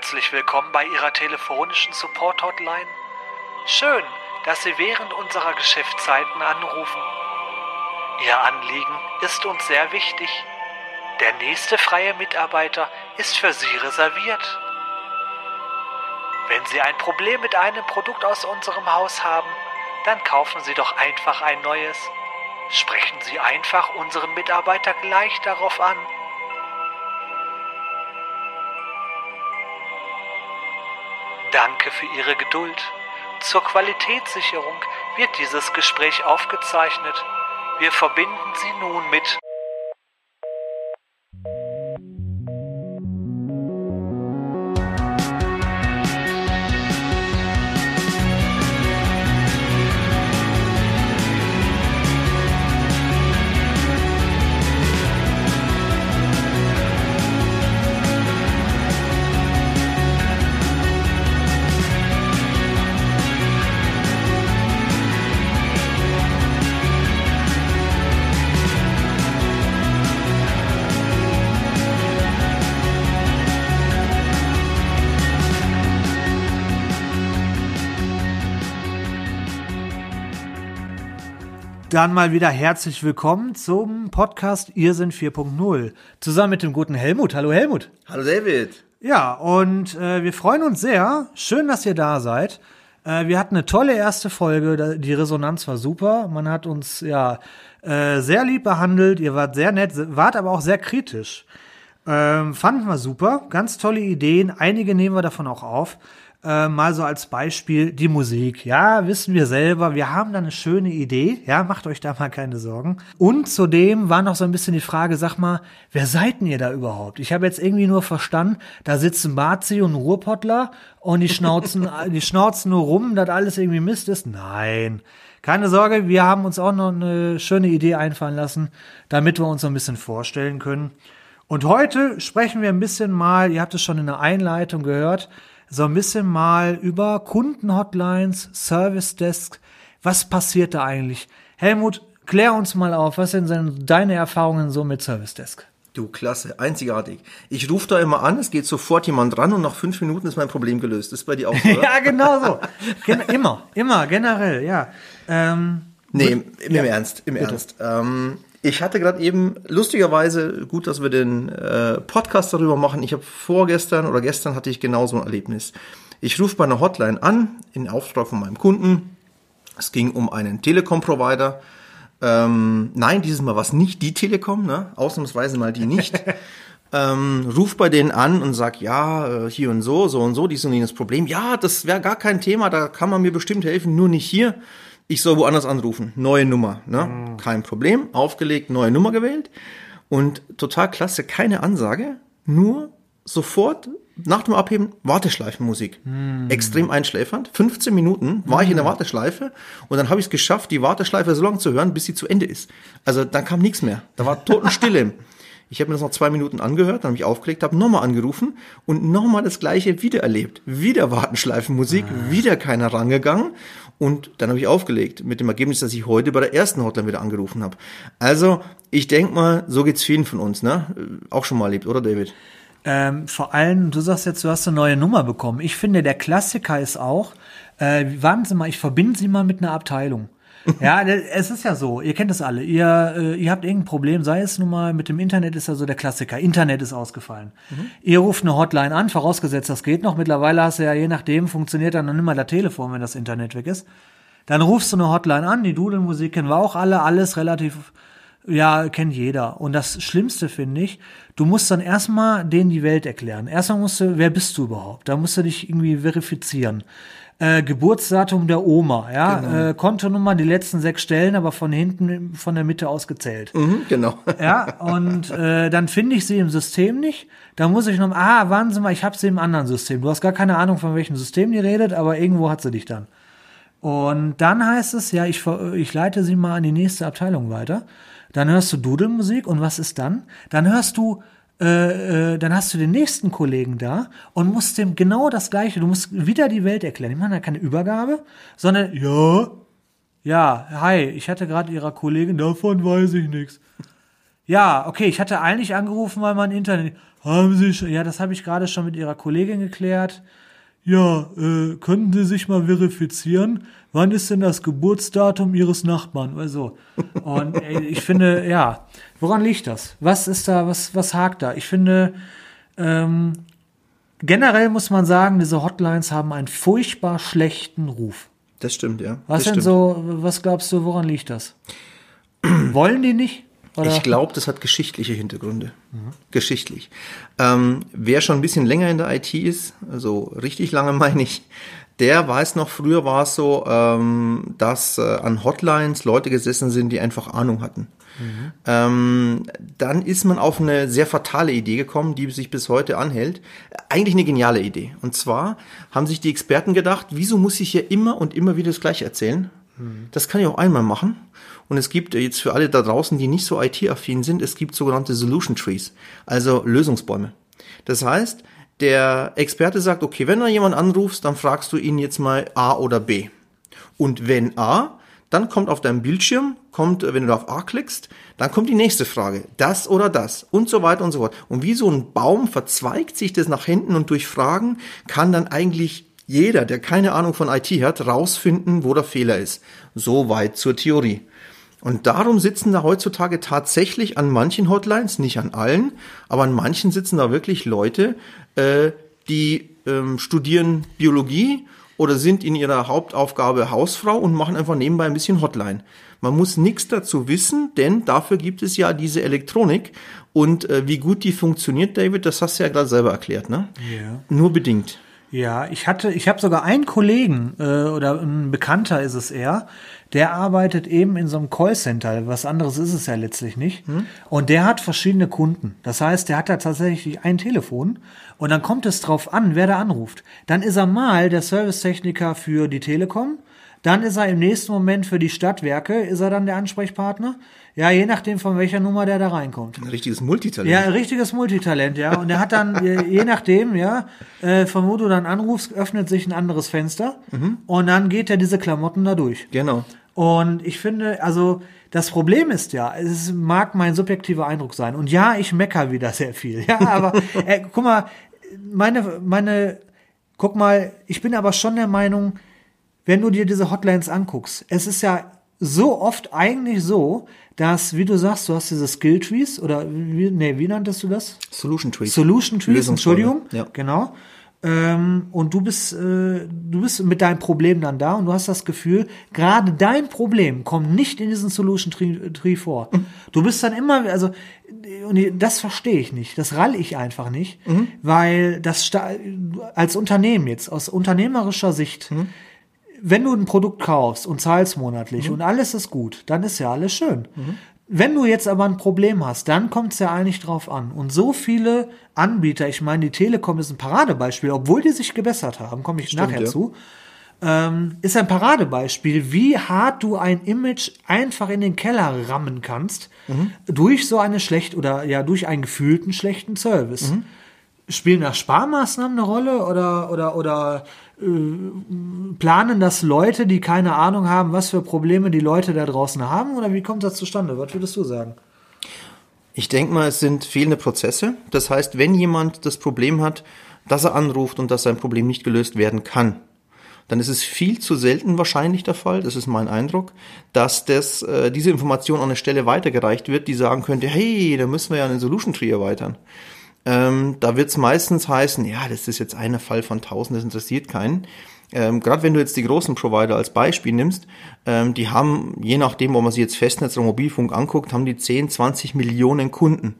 Herzlich willkommen bei Ihrer telefonischen Support-Hotline. Schön, dass Sie während unserer Geschäftszeiten anrufen. Ihr Anliegen ist uns sehr wichtig. Der nächste freie Mitarbeiter ist für Sie reserviert. Wenn Sie ein Problem mit einem Produkt aus unserem Haus haben, dann kaufen Sie doch einfach ein neues. Sprechen Sie einfach unseren Mitarbeiter gleich darauf an. Danke für Ihre Geduld. Zur Qualitätssicherung wird dieses Gespräch aufgezeichnet. Wir verbinden Sie nun mit Dann mal wieder herzlich willkommen zum Podcast Irrsinn 4.0. Zusammen mit dem guten Helmut. Hallo Helmut. Hallo David. Ja, und äh, wir freuen uns sehr. Schön, dass ihr da seid. Äh, wir hatten eine tolle erste Folge. Die Resonanz war super. Man hat uns ja äh, sehr lieb behandelt. Ihr wart sehr nett, wart aber auch sehr kritisch. Ähm, fanden wir super. Ganz tolle Ideen. Einige nehmen wir davon auch auf. Äh, mal so als Beispiel die Musik. Ja, wissen wir selber, wir haben da eine schöne Idee. Ja, macht euch da mal keine Sorgen. Und zudem war noch so ein bisschen die Frage, sag mal, wer seid denn ihr da überhaupt? Ich habe jetzt irgendwie nur verstanden, da sitzen Bazi und Ruhrpottler und die schnauzen, die schnauzen nur rum, dass alles irgendwie Mist ist. Nein. Keine Sorge, wir haben uns auch noch eine schöne Idee einfallen lassen, damit wir uns so ein bisschen vorstellen können. Und heute sprechen wir ein bisschen mal, ihr habt es schon in der Einleitung gehört, so ein bisschen mal über Kundenhotlines, Service Desk. Was passiert da eigentlich? Helmut, klär uns mal auf, was sind denn deine Erfahrungen so mit Service Desk? Du, klasse, einzigartig. Ich rufe da immer an, es geht sofort jemand dran und nach fünf Minuten ist mein Problem gelöst. ist bei dir auch so, ja, genau so. Gen immer, immer, generell, ja. Ähm, nee, im, im ja, Ernst, im bitte. Ernst. Ähm, ich hatte gerade eben, lustigerweise, gut, dass wir den äh, Podcast darüber machen. Ich habe vorgestern oder gestern hatte ich genau so ein Erlebnis. Ich rufe bei einer Hotline an, in Auftrag von meinem Kunden. Es ging um einen Telekom-Provider. Ähm, nein, dieses Mal war es nicht die Telekom, ne? ausnahmsweise mal die nicht. ähm, ruf bei denen an und sag, ja, äh, hier und so, so und so, dies und jenes Problem. Ja, das wäre gar kein Thema, da kann man mir bestimmt helfen, nur nicht hier ich soll woanders anrufen, neue Nummer, ne? Mhm. Kein Problem, aufgelegt, neue Nummer gewählt und total klasse, keine Ansage, nur sofort nach dem Abheben Warteschleifenmusik. Mhm. Extrem einschläfernd. 15 Minuten war mhm. ich in der hm. Warteschleife und dann habe ich es geschafft, die Warteschleife so lange zu hören, bis sie zu Ende ist. Also dann kam nichts mehr. Da war Totenstille. Ich habe mir das noch zwei Minuten angehört, dann habe ich aufgelegt, habe nochmal angerufen und nochmal das gleiche wieder erlebt. Wieder Wartenschleifenmusik, ah. wieder keiner rangegangen und dann habe ich aufgelegt mit dem Ergebnis, dass ich heute bei der ersten Hotline wieder angerufen habe. Also ich denke mal, so geht's vielen von uns, ne? Auch schon mal erlebt, oder David? Ähm, vor allem, du sagst jetzt, du hast eine neue Nummer bekommen. Ich finde, der Klassiker ist auch, äh, warten Sie mal, ich verbinde Sie mal mit einer Abteilung. ja, es ist ja so, ihr kennt es alle. Ihr, äh, ihr habt irgendein Problem, sei es nun mal mit dem Internet, ist ja so der Klassiker. Internet ist ausgefallen. Mhm. Ihr ruft eine Hotline an, vorausgesetzt, das geht noch. Mittlerweile hast du ja je nachdem, funktioniert dann noch immer der Telefon, wenn das Internet weg ist. Dann rufst du eine Hotline an, die Dudelmusik kennen wir auch alle, alles relativ, ja, kennt jeder. Und das Schlimmste finde ich, du musst dann erstmal denen die Welt erklären. Erstmal musst du, wer bist du überhaupt? Da musst du dich irgendwie verifizieren äh, Geburtsdatum der Oma, ja, genau. äh, Kontonummer, die letzten sechs Stellen, aber von hinten, von der Mitte aus gezählt. Mhm, genau. Ja, und äh, dann finde ich sie im System nicht. Da muss ich noch, ah, warten Sie mal, ich habe sie im anderen System. Du hast gar keine Ahnung, von welchem System die redet, aber irgendwo hat sie dich dann. Und dann heißt es, ja, ich, ich leite sie mal an die nächste Abteilung weiter. Dann hörst du Dudelmusik und was ist dann? Dann hörst du äh, äh, dann hast du den nächsten Kollegen da und musst dem genau das Gleiche, du musst wieder die Welt erklären. Ich meine da keine Übergabe, sondern, ja, ja, hi, ich hatte gerade ihrer Kollegin, davon weiß ich nichts. Ja, okay, ich hatte eigentlich angerufen, weil mein Internet. Haben Sie schon, ja, das habe ich gerade schon mit Ihrer Kollegin geklärt. Ja, äh, können Sie sich mal verifizieren? Wann ist denn das Geburtsdatum Ihres Nachbarn? Also, und ey, ich finde, ja, woran liegt das? Was ist da, was, was hakt da? Ich finde, ähm, generell muss man sagen, diese Hotlines haben einen furchtbar schlechten Ruf. Das stimmt, ja. Was denn stimmt. so, was glaubst du, woran liegt das? Wollen die nicht? Oder? Ich glaube, das hat geschichtliche Hintergründe. Geschichtlich. Ähm, wer schon ein bisschen länger in der IT ist, also richtig lange meine ich, der weiß noch, früher war es so, ähm, dass äh, an Hotlines Leute gesessen sind, die einfach Ahnung hatten. Ähm, dann ist man auf eine sehr fatale Idee gekommen, die sich bis heute anhält. Eigentlich eine geniale Idee. Und zwar haben sich die Experten gedacht, wieso muss ich hier immer und immer wieder das Gleiche erzählen? Das kann ich auch einmal machen. Und es gibt jetzt für alle da draußen, die nicht so IT-affin sind, es gibt sogenannte Solution Trees, also Lösungsbäume. Das heißt, der Experte sagt, okay, wenn du jemand anrufst, dann fragst du ihn jetzt mal A oder B. Und wenn A, dann kommt auf deinem Bildschirm, kommt, wenn du auf A klickst, dann kommt die nächste Frage. Das oder das und so weiter und so fort. Und wie so ein Baum verzweigt sich das nach hinten und durch Fragen kann dann eigentlich jeder, der keine Ahnung von IT hat, rausfinden, wo der Fehler ist. So weit zur Theorie. Und darum sitzen da heutzutage tatsächlich an manchen Hotlines, nicht an allen, aber an manchen sitzen da wirklich Leute, äh, die ähm, studieren Biologie oder sind in ihrer Hauptaufgabe Hausfrau und machen einfach nebenbei ein bisschen Hotline. Man muss nichts dazu wissen, denn dafür gibt es ja diese Elektronik. Und äh, wie gut die funktioniert, David, das hast du ja gerade selber erklärt, ne? Ja. Nur bedingt. Ja, ich hatte, ich habe sogar einen Kollegen äh, oder ein Bekannter ist es eher, der arbeitet eben in so einem Callcenter. Was anderes ist es ja letztlich nicht. Und der hat verschiedene Kunden. Das heißt, der hat da tatsächlich ein Telefon und dann kommt es drauf an, wer da anruft. Dann ist er mal der Servicetechniker für die Telekom. Dann ist er im nächsten Moment für die Stadtwerke, ist er dann der Ansprechpartner. Ja, je nachdem, von welcher Nummer der da reinkommt. Ein richtiges Multitalent. Ja, ein richtiges Multitalent, ja. Und er hat dann, je je nachdem, ja, äh, von wo du dann anrufst, öffnet sich ein anderes Fenster und dann geht er diese Klamotten da durch. Genau. Und ich finde, also das Problem ist ja, es mag mein subjektiver Eindruck sein. Und ja, ich mecker wieder sehr viel. Ja, aber äh, guck mal, meine, meine, guck mal, ich bin aber schon der Meinung, wenn du dir diese Hotlines anguckst, es ist ja so oft eigentlich so, dass, wie du sagst, du hast diese Skill Trees oder wie, nee, wie nanntest du das? Solution Trees. Solution Trees, Entschuldigung. ja. Genau. Ähm, und du bist, äh, du bist mit deinem Problem dann da und du hast das Gefühl, gerade dein Problem kommt nicht in diesen Solution Tree, Tree vor. Mhm. Du bist dann immer, also, und das verstehe ich nicht. Das rall ich einfach nicht, Mhm. weil das als Unternehmen jetzt, aus unternehmerischer Sicht, Mhm. Wenn du ein Produkt kaufst und zahlst monatlich und alles ist gut, dann ist ja alles schön. Wenn du jetzt aber ein Problem hast, dann kommt es ja eigentlich drauf an. Und so viele Anbieter, ich meine, die Telekom ist ein Paradebeispiel, obwohl die sich gebessert haben, komme ich nachher ja. zu, ähm, ist ein Paradebeispiel, wie hart du ein Image einfach in den Keller rammen kannst, durch so eine schlecht oder ja, durch einen gefühlten schlechten Service. Spielen da Sparmaßnahmen eine Rolle oder, oder, oder äh, planen das Leute, die keine Ahnung haben, was für Probleme die Leute da draußen haben? Oder wie kommt das zustande? Was würdest du sagen? Ich denke mal, es sind fehlende Prozesse. Das heißt, wenn jemand das Problem hat, dass er anruft und dass sein Problem nicht gelöst werden kann, dann ist es viel zu selten wahrscheinlich der Fall, das ist mein Eindruck, dass das, äh, diese Information an eine Stelle weitergereicht wird, die sagen könnte, hey, da müssen wir ja einen Solution Tree erweitern. Ähm, da wird es meistens heißen, ja, das ist jetzt einer Fall von tausend, das interessiert keinen. Ähm, Gerade wenn du jetzt die großen Provider als Beispiel nimmst, ähm, die haben, je nachdem, ob man sich jetzt Festnetz oder Mobilfunk anguckt, haben die 10, 20 Millionen Kunden.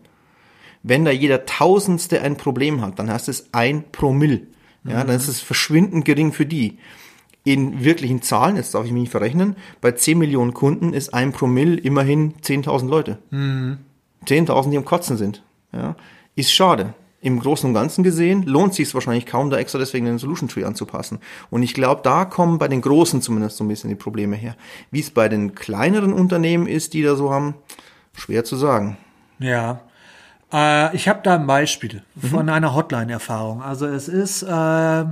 Wenn da jeder Tausendste ein Problem hat, dann heißt es ein Promille. Ja, dann ist es verschwindend gering für die. In wirklichen Zahlen, jetzt darf ich mich nicht verrechnen, bei 10 Millionen Kunden ist ein Promille immerhin 10.000 Leute. 10.000, die am Kotzen sind. Ja, ist schade. Im Großen und Ganzen gesehen lohnt sich es wahrscheinlich kaum, da extra deswegen den Solution Tree anzupassen. Und ich glaube, da kommen bei den Großen zumindest so ein bisschen die Probleme her. Wie es bei den kleineren Unternehmen ist, die da so haben, schwer zu sagen. Ja. Äh, ich habe da ein Beispiel von einer Hotline-Erfahrung. Also es ist äh,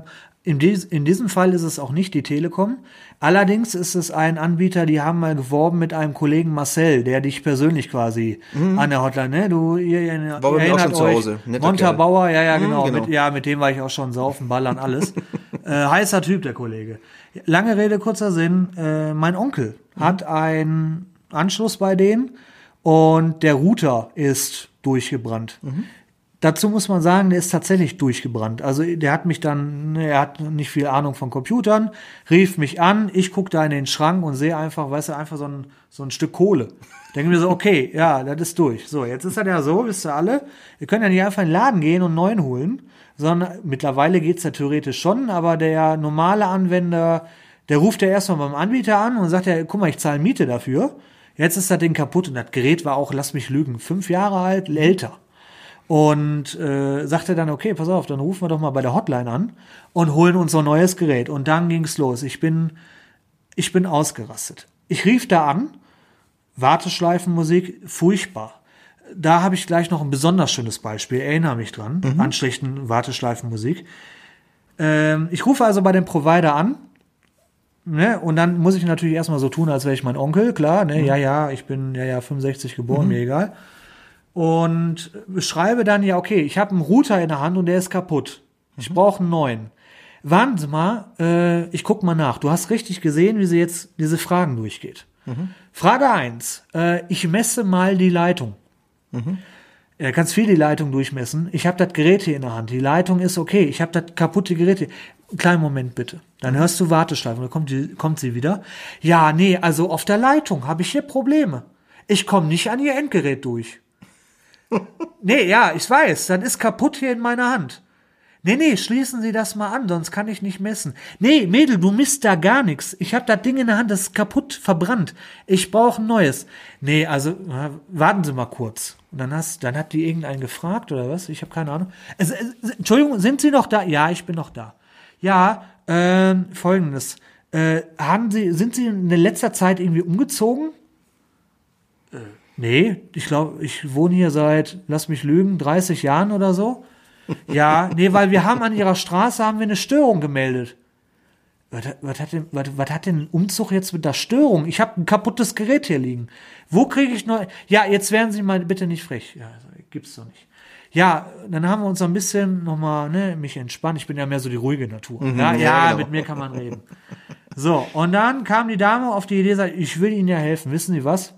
in, dies, in diesem Fall ist es auch nicht die Telekom. Allerdings ist es ein Anbieter, die haben mal geworben mit einem Kollegen Marcel, der dich persönlich quasi mhm. an der Hotline, ne? Du, ihr, ihr, war ihr erinnert euch, zu Hause. Montabauer, ja, ja, genau. Mhm, genau. Mit, ja, mit dem war ich auch schon saufen, ballern, alles. äh, heißer Typ, der Kollege. Lange Rede, kurzer Sinn. Äh, mein Onkel mhm. hat einen Anschluss bei denen und der Router ist durchgebrannt. Mhm. Dazu muss man sagen, der ist tatsächlich durchgebrannt. Also der hat mich dann, ne, er hat nicht viel Ahnung von Computern, rief mich an, ich gucke da in den Schrank und sehe einfach, weißt du, einfach so ein, so ein Stück Kohle. Denke mir so, okay, ja, das ist durch. So, jetzt ist das ja so, wisst ihr alle, ihr könnt ja nicht einfach in den Laden gehen und einen neuen holen, sondern mittlerweile geht's ja theoretisch schon, aber der normale Anwender, der ruft ja erstmal beim Anbieter an und sagt ja, guck mal, ich zahle Miete dafür. Jetzt ist das Ding kaputt und das Gerät war auch, lass mich lügen, fünf Jahre alt, älter. Und äh, sagte dann, okay, pass auf, dann rufen wir doch mal bei der Hotline an und holen uns so ein neues Gerät. Und dann ging's los. Ich bin, ich bin ausgerastet. Ich rief da an, Warteschleifenmusik, furchtbar. Da habe ich gleich noch ein besonders schönes Beispiel, erinnere mich dran, mhm. an schlechten Warteschleifenmusik. Ähm, ich rufe also bei dem Provider an, ne, und dann muss ich natürlich erstmal so tun, als wäre ich mein Onkel, klar, ne, mhm. ja, ja, ich bin ja, ja 65 geboren, mhm. mir egal und beschreibe dann, ja, okay, ich habe einen Router in der Hand und der ist kaputt. Ich mhm. brauche einen neuen. Warten mal, äh, ich guck mal nach. Du hast richtig gesehen, wie sie jetzt diese Fragen durchgeht. Mhm. Frage eins: äh, ich messe mal die Leitung. Mhm. Er kannst viel die Leitung durchmessen. Ich habe das Gerät hier in der Hand. Die Leitung ist okay. Ich habe das kaputte Gerät hier. Kleinen Moment bitte. Dann mhm. hörst du Warteschleifen. Dann kommt, die, kommt sie wieder. Ja, nee, also auf der Leitung habe ich hier Probleme. Ich komme nicht an ihr Endgerät durch nee, ja, ich weiß, dann ist kaputt hier in meiner Hand. Nee, nee, schließen Sie das mal an, sonst kann ich nicht messen. Nee, Mädel, du misst da gar nichts. Ich hab das Ding in der Hand, das ist kaputt, verbrannt. Ich brauche ein neues. Nee, also, warten Sie mal kurz. Und dann hast, dann hat die irgendeinen gefragt oder was? Ich habe keine Ahnung. Also, Entschuldigung, sind Sie noch da? Ja, ich bin noch da. Ja, äh, folgendes. Äh, haben Sie, sind Sie in letzter Zeit irgendwie umgezogen? Äh, Nee, ich glaube, ich wohne hier seit, lass mich lügen, 30 Jahren oder so. Ja, nee, weil wir haben an ihrer Straße haben wir eine Störung gemeldet. Was, was, hat denn, was, was hat denn ein Umzug jetzt mit der Störung? Ich habe ein kaputtes Gerät hier liegen. Wo kriege ich noch? Ja, jetzt werden Sie mal bitte nicht frech. Ja, also, gibt's doch nicht. Ja, dann haben wir uns ein bisschen nochmal, ne, mich entspannt. Ich bin ja mehr so die ruhige Natur. Mhm, ja, ja, genau. mit mir kann man reden. So, und dann kam die Dame auf die Idee, sagt, ich will Ihnen ja helfen. Wissen Sie was?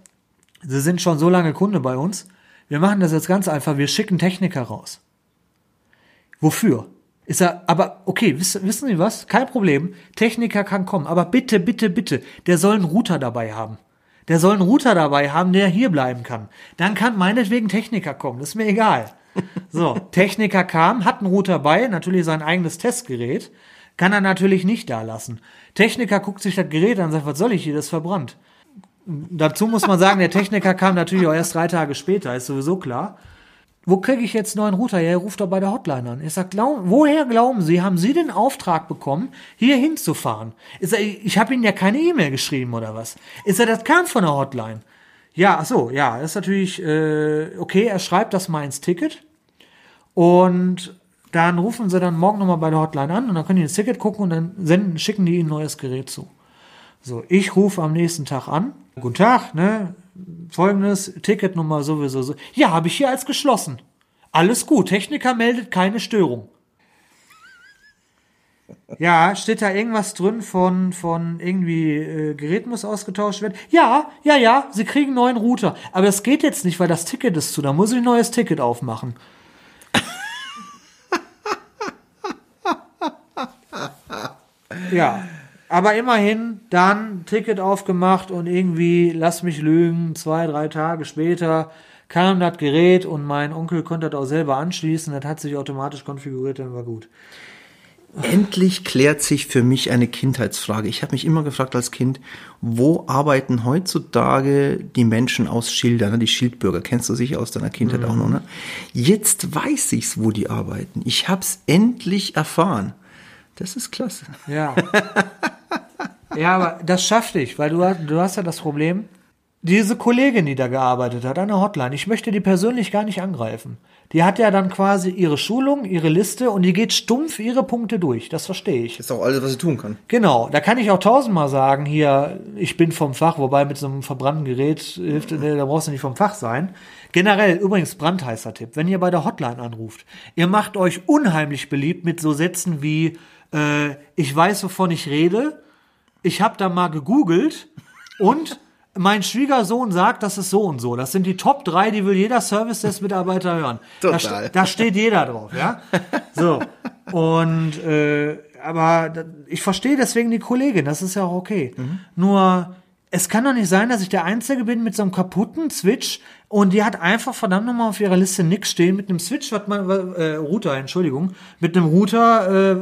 Sie sind schon so lange Kunde bei uns. Wir machen das jetzt ganz einfach. Wir schicken Techniker raus. Wofür? Ist er, aber okay, wissen, wissen Sie was? Kein Problem. Techniker kann kommen. Aber bitte, bitte, bitte, der soll einen Router dabei haben. Der soll einen Router dabei haben, der hier bleiben kann. Dann kann meinetwegen Techniker kommen. Das ist mir egal. So, Techniker kam, hat einen Router bei, natürlich sein eigenes Testgerät. Kann er natürlich nicht da lassen. Techniker guckt sich das Gerät an und sagt, was soll ich hier, das ist verbrannt. Dazu muss man sagen, der Techniker kam natürlich auch erst drei Tage später, ist sowieso klar. Wo kriege ich jetzt neuen Router? Ja, er ruft doch bei der Hotline an. Ich sag, glaub, woher glauben Sie, haben Sie den Auftrag bekommen, hier hinzufahren? Ich, ich habe Ihnen ja keine E-Mail geschrieben oder was? Ist er, das kam von der Hotline. Ja, ach so, ja, ist natürlich, äh, okay, er schreibt das mal ins Ticket und dann rufen sie dann morgen nochmal bei der Hotline an und dann können die ins Ticket gucken und dann senden, schicken die ihnen ein neues Gerät zu. So, ich rufe am nächsten Tag an. Guten Tag, ne? Folgendes, Ticketnummer sowieso so. Ja, habe ich hier als geschlossen. Alles gut, Techniker meldet keine Störung. Ja, steht da irgendwas drin von, von irgendwie äh, Gerät muss ausgetauscht werden? Ja, ja, ja, Sie kriegen einen neuen Router. Aber es geht jetzt nicht, weil das Ticket ist zu. Da muss ich ein neues Ticket aufmachen. ja. Aber immerhin dann Ticket aufgemacht und irgendwie, lass mich lügen, zwei, drei Tage später kam das Gerät und mein Onkel konnte das auch selber anschließen. Das hat sich automatisch konfiguriert, dann war gut. Endlich klärt sich für mich eine Kindheitsfrage. Ich habe mich immer gefragt als Kind, wo arbeiten heutzutage die Menschen aus Schildern, ne? die Schildbürger? Kennst du sicher aus deiner Kindheit mhm. auch noch, ne? Jetzt weiß ich's, wo die arbeiten. Ich hab's endlich erfahren. Das ist klasse. Ja. Ja, aber das schafft dich, weil du, du hast ja das Problem, diese Kollegin, die da gearbeitet hat an der Hotline, ich möchte die persönlich gar nicht angreifen. Die hat ja dann quasi ihre Schulung, ihre Liste und die geht stumpf ihre Punkte durch. Das verstehe ich. Das ist auch alles, was sie tun kann. Genau, da kann ich auch tausendmal sagen, hier, ich bin vom Fach, wobei mit so einem verbrannten Gerät hilft, da brauchst du nicht vom Fach sein. Generell, übrigens, brandheißer Tipp, wenn ihr bei der Hotline anruft, ihr macht euch unheimlich beliebt mit so Sätzen wie, äh, ich weiß, wovon ich rede, ich habe da mal gegoogelt und mein Schwiegersohn sagt, das ist so und so. Das sind die Top 3, die will jeder Service-Desk-Mitarbeiter hören. Da, Total. st- da steht jeder drauf, ja. So. Und äh, aber da- ich verstehe deswegen die Kollegin, das ist ja auch okay. Nur es kann doch nicht sein, dass ich der Einzige bin mit so einem kaputten Switch und die hat einfach verdammt nochmal auf ihrer Liste nix stehen mit einem Switch, was man, äh, Router, Entschuldigung, mit einem Router äh,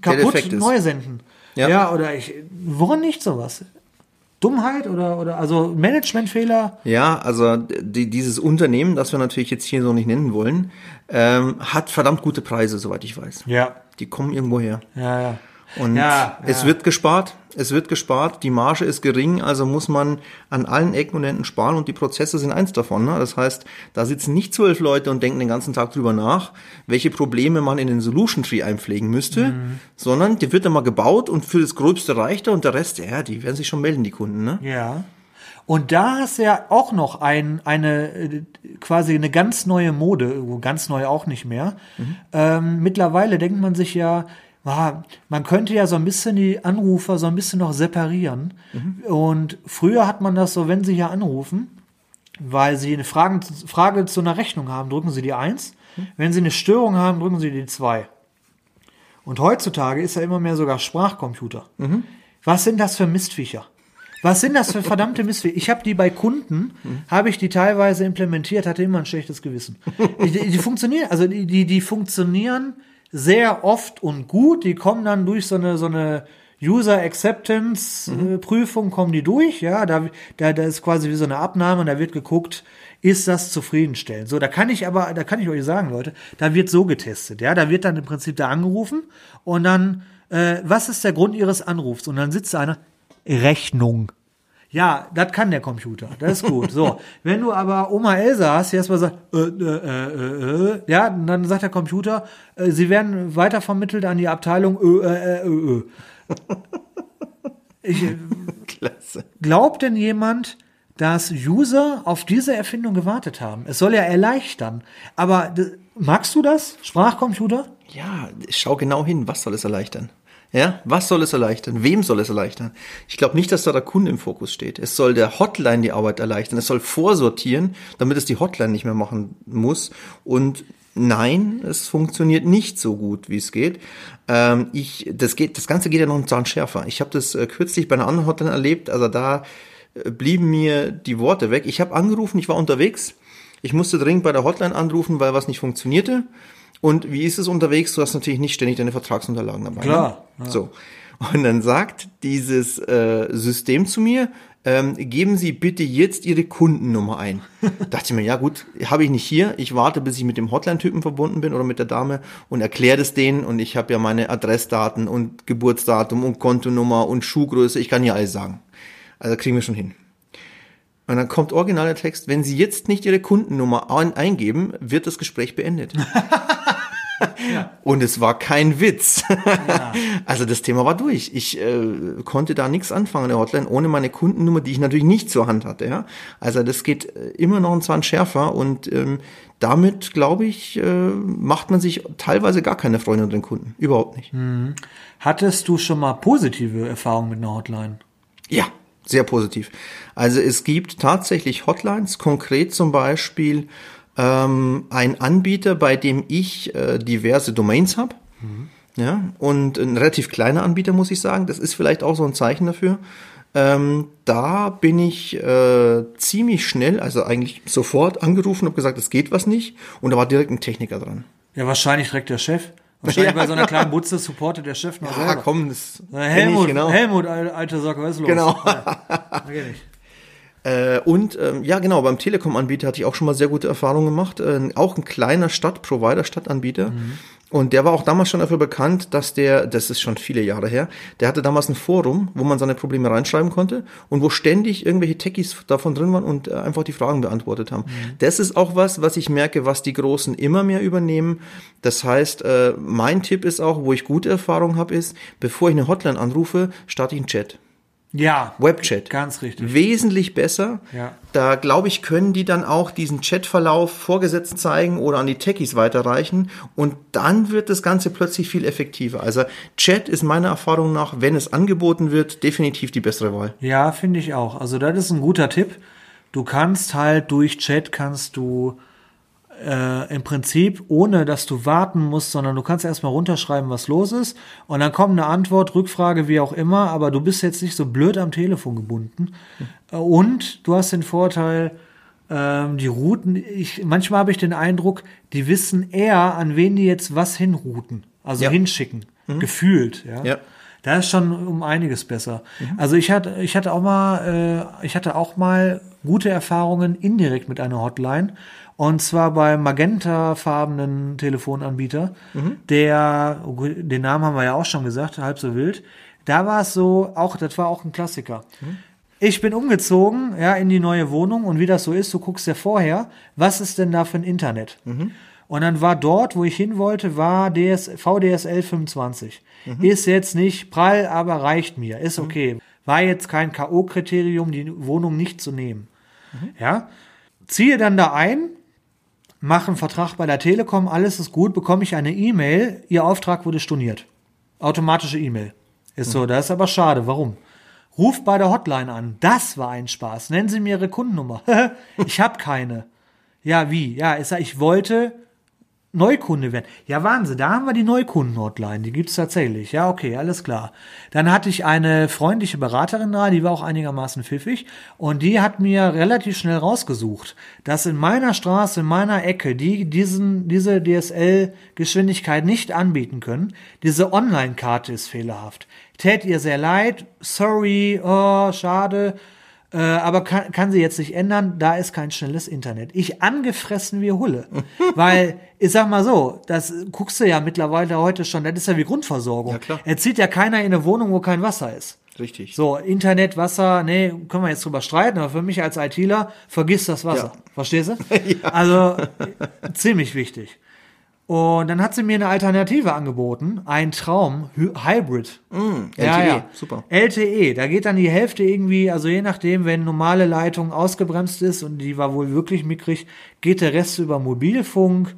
kaputt neu senden. Ja. Ja. oder ich, woran nicht sowas? Dummheit oder, oder also Managementfehler? Ja, also die, dieses Unternehmen, das wir natürlich jetzt hier so nicht nennen wollen, ähm, hat verdammt gute Preise, soweit ich weiß. Ja. Die kommen irgendwo her. Ja, ja. Und Ja, es ja. wird gespart, es wird gespart, die Marge ist gering, also muss man an allen Ecken und Enden sparen und die Prozesse sind eins davon. Ne? Das heißt, da sitzen nicht zwölf Leute und denken den ganzen Tag drüber nach, welche Probleme man in den Solution Tree einpflegen müsste, Mhm. sondern die wird dann mal gebaut und für das Gröbste reicht er und der Rest, ja, die werden sich schon melden, die Kunden. Ne? Ja. Und da hast du ja auch noch ein, eine quasi eine ganz neue Mode, ganz neu auch nicht mehr. Ähm, mittlerweile denkt man sich ja, man könnte ja so ein bisschen die Anrufer so ein bisschen noch separieren. Und früher hat man das so, wenn sie hier anrufen, weil sie eine Frage, Frage zu einer Rechnung haben, drücken sie die 1. Wenn sie eine Störung haben, drücken sie die 2. Und heutzutage ist ja immer mehr sogar Sprachcomputer. Was sind das für Mistviecher? Was sind das für verdammte Mistviecher? Ich habe die bei Kunden, habe ich die teilweise implementiert, hatte immer ein schlechtes Gewissen. Die, die funktionieren, also die, die, die funktionieren sehr oft und gut. Die kommen dann durch so eine, so eine User Acceptance äh, Prüfung kommen die durch, ja, da, da, da ist quasi wie so eine Abnahme und da wird geguckt, ist das zufriedenstellend. So, da kann ich aber, da kann ich euch sagen, Leute, da wird so getestet, ja, da wird dann im Prinzip da angerufen und dann, äh, was ist der Grund Ihres Anrufs? Und dann sitzt da einer, Rechnung. Ja, das kann der Computer. Das ist gut. So, wenn du aber Oma Elsa hast, die erstmal sagt, äh, äh, äh, äh, ja, dann sagt der Computer, äh, sie werden weitervermittelt an die Abteilung äh, äh. Ich, Klasse. glaubt denn jemand, dass User auf diese Erfindung gewartet haben? Es soll ja erleichtern. Aber magst du das? Sprachcomputer? Ja, schau genau hin, was soll es erleichtern? Ja, was soll es erleichtern? Wem soll es erleichtern? Ich glaube nicht, dass da der Kunde im Fokus steht. Es soll der Hotline die Arbeit erleichtern. Es soll vorsortieren, damit es die Hotline nicht mehr machen muss. Und nein, es funktioniert nicht so gut, wie es geht. Ähm, ich, das geht, das Ganze geht ja noch einen Zahn schärfer. Ich habe das äh, kürzlich bei einer anderen Hotline erlebt. Also da äh, blieben mir die Worte weg. Ich habe angerufen, ich war unterwegs. Ich musste dringend bei der Hotline anrufen, weil was nicht funktionierte. Und wie ist es unterwegs? Du hast natürlich nicht ständig deine Vertragsunterlagen dabei. Klar, Ne? So. Und dann sagt dieses äh, System zu mir, ähm, geben Sie bitte jetzt Ihre Kundennummer ein. Dachte ich mir, ja gut, habe ich nicht hier. Ich warte, bis ich mit dem Hotline-Typen verbunden bin oder mit der Dame und erkläre das denen. Und ich habe ja meine Adressdaten und Geburtsdatum und Kontonummer und Schuhgröße. Ich kann ja alles sagen. Also kriegen wir schon hin. Und dann kommt originaler Text, wenn Sie jetzt nicht Ihre Kundennummer ein eingeben, wird das Gespräch beendet. Und es war kein Witz. Also das Thema war durch. Ich äh, konnte da nichts anfangen in der Hotline ohne meine Kundennummer, die ich natürlich nicht zur Hand hatte. Ja? Also das geht äh, immer noch ein Zahn schärfer und ähm, damit, glaube ich, äh, macht man sich teilweise gar keine Freunde unter den Kunden. Überhaupt nicht. Hattest du schon mal positive Erfahrungen mit einer Hotline? Ja, sehr positiv. Also es gibt tatsächlich Hotlines, konkret zum Beispiel ähm, ein Anbieter, bei dem ich äh, diverse Domains habe. Ja, und ein relativ kleiner Anbieter, muss ich sagen. Das ist vielleicht auch so ein Zeichen dafür. Ähm, da bin ich äh, ziemlich schnell, also eigentlich sofort angerufen und gesagt, es geht was nicht. Und da war direkt ein Techniker dran. Ja, wahrscheinlich direkt der Chef. Wahrscheinlich Ja, bei so einer kleinen Butze supportet der Chef noch Ah, selber. komm, das Na, Helmut, ich, genau. Helmut, al- alte Socke, was ist los? Genau. Ja. Äh, und ähm, ja, genau, beim Telekom-Anbieter hatte ich auch schon mal sehr gute Erfahrungen gemacht. Äh, auch ein kleiner Stadtprovider, Stadtanbieter. Und der war auch damals schon dafür bekannt, dass der, das ist schon viele Jahre her, der hatte damals ein Forum, wo man seine Probleme reinschreiben konnte und wo ständig irgendwelche Techies davon drin waren und äh, einfach die Fragen beantwortet haben. Mhm. Das ist auch was, was ich merke, was die Großen immer mehr übernehmen. Das heißt, äh, mein Tipp ist auch, wo ich gute Erfahrungen habe, ist, bevor ich eine Hotline anrufe, starte ich einen Chat. Ja. Webchat. Ganz richtig. Wesentlich besser. Ja. Da glaube ich, können die dann auch diesen Chatverlauf Vorgesetzten zeigen oder an die Techies weiterreichen und dann wird das Ganze plötzlich viel effektiver. Also Chat ist meiner Erfahrung nach, wenn es angeboten wird, definitiv die bessere Wahl. Ja, finde ich auch. Also das ist ein guter Tipp. Du kannst halt durch Chat kannst du äh, im Prinzip, ohne dass du warten musst, sondern du kannst erstmal runterschreiben, was los ist. Und dann kommt eine Antwort, Rückfrage, wie auch immer, aber du bist jetzt nicht so blöd am Telefon gebunden. Äh, und du hast den Vorteil, ähm, die Routen, ich, manchmal habe ich den Eindruck, die wissen eher, an wen die jetzt was hinrouten, also Ja. hinschicken, gefühlt, ja. Ja. Da ist schon um einiges besser. Also ich hatte, ich hatte auch mal, äh, ich hatte auch mal gute Erfahrungen indirekt mit einer Hotline. Und zwar beim magentafarbenen Telefonanbieter, der, oh den Namen haben wir ja auch schon gesagt, halb so wild. Da war es so, auch, das war auch ein Klassiker. Ich bin umgezogen, ja, in die neue Wohnung und wie das so ist, du guckst ja vorher, was ist denn da für ein Internet? Und dann war dort, wo ich hin wollte, war DS, VDSL 25. Ist jetzt nicht prall, aber reicht mir, ist okay. War jetzt kein K.O.-Kriterium, die Wohnung nicht zu nehmen. Ja, ziehe dann da ein, mache einen Vertrag bei der Telekom, alles ist gut, bekomme ich eine E-Mail, Ihr Auftrag wurde storniert. Automatische E-Mail. Ist so, das ist aber schade. Warum? Ruf bei der Hotline an. Das war ein Spaß. Nennen Sie mir Ihre Kundennummer. ich habe keine. Ja, wie? Ja, ich wollte Neukunde werden. Ja, Wahnsinn, da haben wir die Neukunden-Hotline, die gibt's tatsächlich. Ja, okay, alles klar. Dann hatte ich eine freundliche Beraterin da, die war auch einigermaßen pfiffig und die hat mir relativ schnell rausgesucht, dass in meiner Straße, in meiner Ecke, die diesen, diese DSL-Geschwindigkeit nicht anbieten können, diese Online-Karte ist fehlerhaft. Tät ihr sehr leid, sorry, oh, schade, äh, aber kann, kann sie jetzt nicht ändern, da ist kein schnelles Internet. Ich angefressen wie Hulle. Weil, ich sag mal so, das guckst du ja mittlerweile heute schon, das ist ja wie Grundversorgung. Ja, klar. Er zieht ja keiner in eine Wohnung, wo kein Wasser ist. Richtig. So, Internet, Wasser, nee, können wir jetzt drüber streiten, aber für mich als ITler, vergiss das Wasser. Ja. Verstehst du? Also, äh, ziemlich wichtig. Und dann hat sie mir eine Alternative angeboten, ein Traum, Hy- Hybrid. LTE, super. LTE, da geht dann die Hälfte irgendwie, also je nachdem, wenn normale Leitung ausgebremst ist und die war wohl wirklich mickrig, geht der Rest über Mobilfunk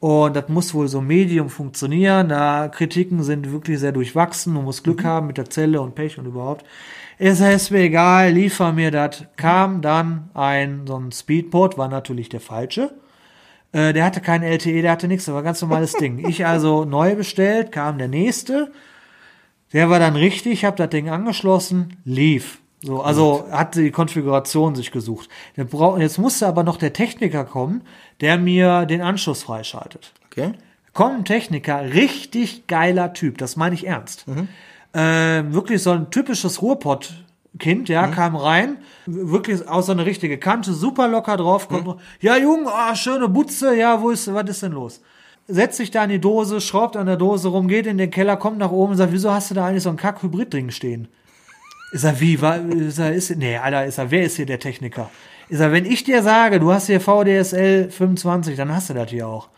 und das muss wohl so Medium funktionieren. Da Kritiken sind wirklich sehr durchwachsen, du musst Glück haben mit der Zelle und Pech und überhaupt. Es ist mir egal, liefer mir das. Kam dann ein, so ein Speedport, war natürlich der falsche. Äh, der hatte kein LTE, der hatte nichts, das war ein ganz normales Ding. Ich also neu bestellt, kam der nächste. Der war dann richtig, habe das Ding angeschlossen, lief. So, also hat die Konfiguration sich gesucht. Jetzt musste aber noch der Techniker kommen, der mir den Anschluss freischaltet. Okay. Kommt Techniker, richtig geiler Typ, das meine ich ernst. Äh, wirklich so ein typisches Ruhrpott-Kind, ja, kam rein, wirklich aus so eine richtige Kante, super locker drauf, kommt nur, ja, Junge, ah, schöne Butze, ja, wo ist, was ist denn los? Setzt sich da in die Dose, schraubt an der Dose rum, geht in den Keller, kommt nach oben und sagt, wieso hast du da eigentlich so ein Kack-Hybrid-Ding stehen? Ist er wie? War, ist er, ist, nee, Alter, ist er, wer ist hier der Techniker? Ist er, wenn ich dir sage, du hast hier VDSL 25, dann hast du das hier auch.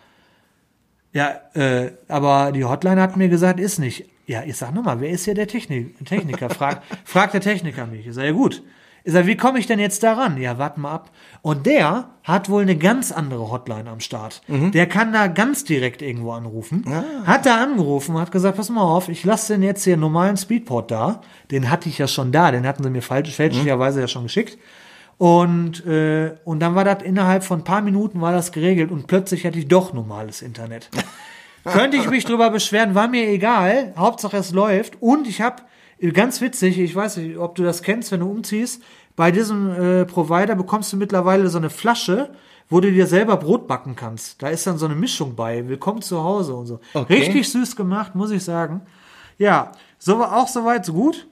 Ja, äh, aber die Hotline hat mir gesagt, ist nicht. Ja, ich sag nochmal, wer ist hier der Technik Techniker? Frag, fragt der Techniker mich. Ich sag, ja gut. Ich sag, wie komme ich denn jetzt daran? Ja, warte mal ab. Und der hat wohl eine ganz andere Hotline am Start. Der kann da ganz direkt irgendwo anrufen. Hat da angerufen und hat gesagt, pass mal auf, ich lasse den jetzt hier normalen Speedport da. Den hatte ich ja schon da, den hatten sie mir falsch, fälschlicherweise ja schon geschickt. Und, äh, und dann war das innerhalb von ein paar Minuten war das geregelt und plötzlich hatte ich doch normales Internet. Könnte ich mich drüber beschweren, war mir egal. Hauptsache es läuft. Und ich habe, ganz witzig, ich weiß nicht, ob du das kennst, wenn du umziehst, bei diesem äh, Provider bekommst du mittlerweile so eine Flasche, wo du dir selber Brot backen kannst. Da ist dann so eine Mischung bei. Willkommen zu Hause und so. Okay. Richtig süß gemacht, muss ich sagen. Ja, so war auch soweit so gut.